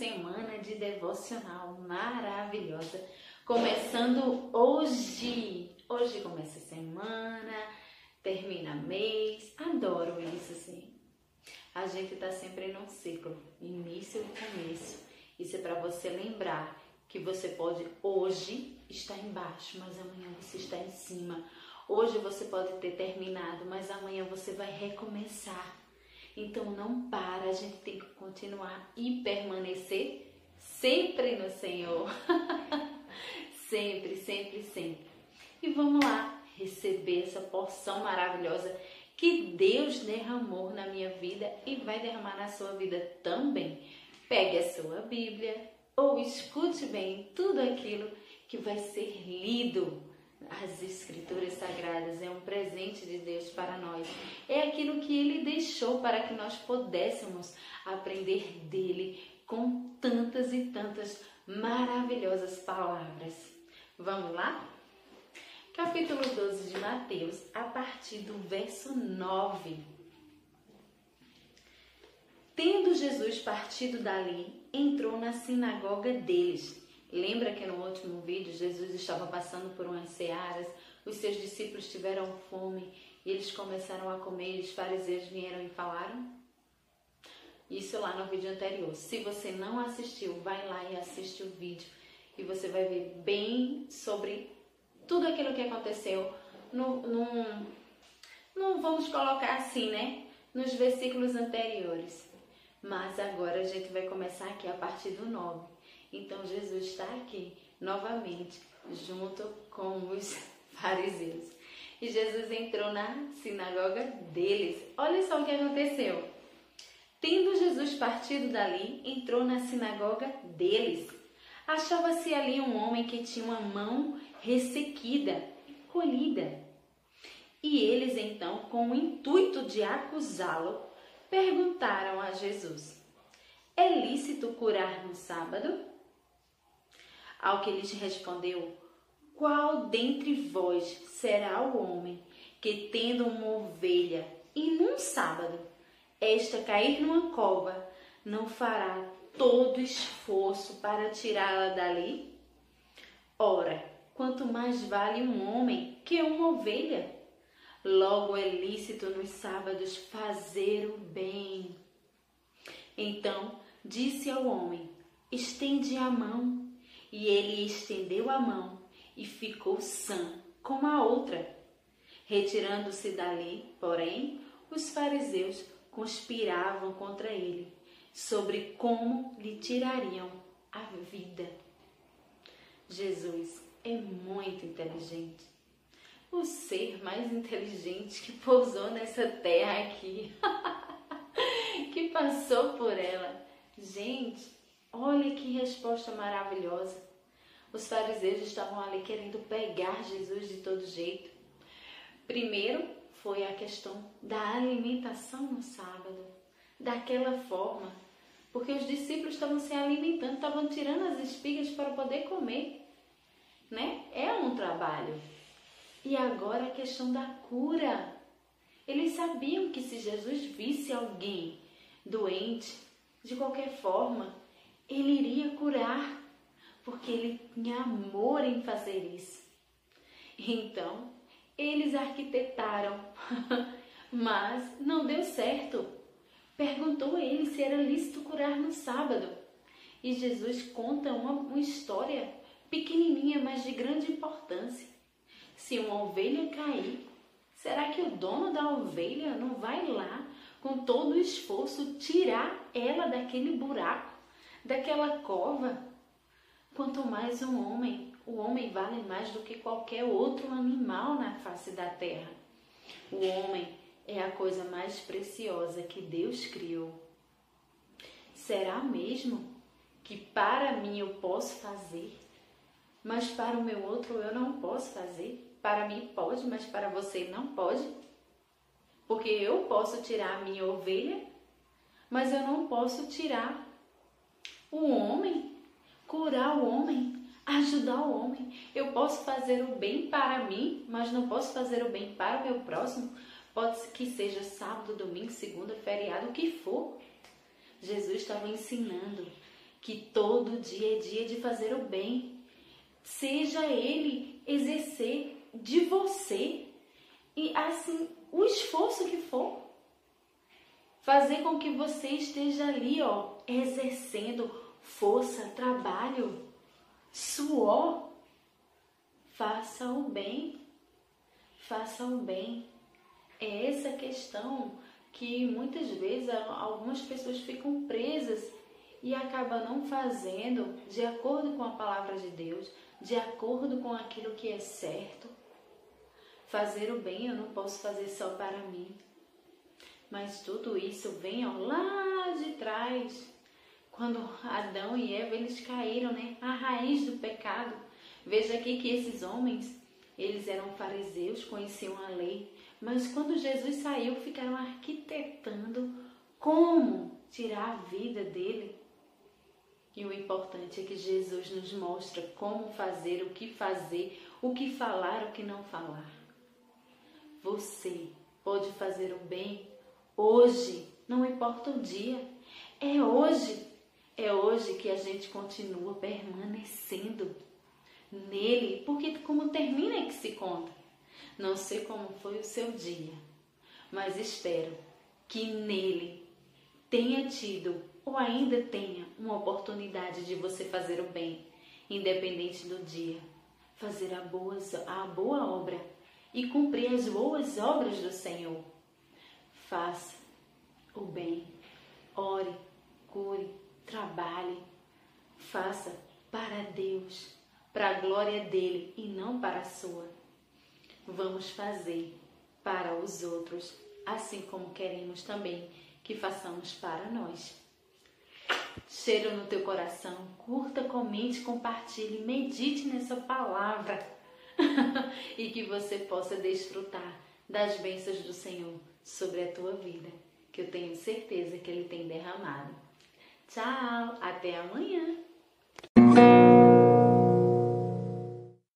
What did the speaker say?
semana de devocional maravilhosa. Começando hoje. Hoje começa a semana, termina mês. Adoro isso, assim. A gente tá sempre num ciclo, início e começo. Isso é para você lembrar que você pode hoje estar embaixo, mas amanhã você está em cima. Hoje você pode ter terminado, mas amanhã você vai recomeçar. Então não para, a gente tem que continuar e permanecer sempre no Senhor. sempre, sempre, sempre. E vamos lá receber essa porção maravilhosa que Deus derramou na minha vida e vai derramar na sua vida também. Pegue a sua Bíblia ou escute bem tudo aquilo que vai ser lido. As Escrituras Sagradas é um presente de Deus para nós. É aquilo que Ele deixou para que nós pudéssemos aprender dele com tantas e tantas maravilhosas palavras. Vamos lá? Capítulo 12 de Mateus, a partir do verso 9. Tendo Jesus partido dali, entrou na sinagoga deles Lembra que no último vídeo Jesus estava passando por umas searas, os seus discípulos tiveram fome e eles começaram a comer e os fariseus vieram e falaram? Isso lá no vídeo anterior. Se você não assistiu, vai lá e assiste o vídeo e você vai ver bem sobre tudo aquilo que aconteceu no, no, no vamos colocar assim, né? Nos versículos anteriores. Mas agora a gente vai começar aqui a partir do 9. Então Jesus está aqui novamente junto com os fariseus. E Jesus entrou na sinagoga deles. Olha só o que aconteceu. Tendo Jesus partido dali, entrou na sinagoga deles. Achava-se ali um homem que tinha uma mão ressequida, colhida. E eles então, com o intuito de acusá-lo, perguntaram a Jesus: É lícito curar no sábado? Ao que lhes respondeu: Qual dentre vós será o homem que, tendo uma ovelha e num sábado, esta cair numa cova, não fará todo esforço para tirá-la dali? Ora, quanto mais vale um homem que uma ovelha? Logo é lícito nos sábados fazer o bem. Então disse ao homem: Estende a mão. E ele estendeu a mão e ficou sã, como a outra. Retirando-se dali, porém, os fariseus conspiravam contra ele sobre como lhe tirariam a vida. Jesus é muito inteligente. O ser mais inteligente que pousou nessa terra aqui, que passou por ela. Gente, Olha que resposta maravilhosa. Os fariseus estavam ali querendo pegar Jesus de todo jeito. Primeiro foi a questão da alimentação no sábado, daquela forma, porque os discípulos estavam se alimentando, estavam tirando as espigas para poder comer, né? É um trabalho. E agora a questão da cura. Eles sabiam que se Jesus visse alguém doente, de qualquer forma, ele iria curar, porque ele tinha amor em fazer isso. Então, eles arquitetaram, mas não deu certo. Perguntou a ele se era lícito curar no sábado. E Jesus conta uma, uma história pequenininha, mas de grande importância. Se uma ovelha cair, será que o dono da ovelha não vai lá com todo o esforço tirar ela daquele buraco? Daquela cova. Quanto mais um homem, o homem vale mais do que qualquer outro animal na face da terra. O homem é a coisa mais preciosa que Deus criou. Será mesmo que para mim eu posso fazer, mas para o meu outro eu não posso fazer? Para mim pode, mas para você não pode? Porque eu posso tirar a minha ovelha, mas eu não posso tirar o homem, curar o homem, ajudar o homem. Eu posso fazer o bem para mim, mas não posso fazer o bem para o meu próximo. Pode que seja sábado, domingo, segunda, feriado, o que for. Jesus estava ensinando que todo dia é dia de fazer o bem. Seja ele exercer de você e assim o esforço que for fazer com que você esteja ali, ó, exercendo força, trabalho, suor. Faça o bem. Faça o bem. É essa questão que muitas vezes algumas pessoas ficam presas e acabam não fazendo de acordo com a palavra de Deus, de acordo com aquilo que é certo. Fazer o bem eu não posso fazer só para mim. Mas tudo isso vem ó, lá de trás, quando Adão e Eva eles caíram, né? A raiz do pecado. Veja aqui que esses homens, eles eram fariseus, conheciam a lei, mas quando Jesus saiu, ficaram arquitetando como tirar a vida dele. E o importante é que Jesus nos mostra como fazer, o que fazer, o que falar, o que não falar. Você pode fazer o bem hoje, não importa o dia, é hoje. É hoje que a gente continua permanecendo nele, porque como termina é que se conta. Não sei como foi o seu dia, mas espero que nele tenha tido ou ainda tenha uma oportunidade de você fazer o bem, independente do dia, fazer a boa, a boa obra e cumprir as boas obras do Senhor. Faça o bem, ore, cure, trabalhe, faça para Deus, para a glória dele e não para a sua vamos fazer para os outros, assim como queremos também que façamos para nós. Cheiro no teu coração, curta, comente, compartilhe, medite nessa palavra e que você possa desfrutar das bênçãos do Senhor sobre a tua vida, que eu tenho certeza que Ele tem derramado. Tchau, até amanhã!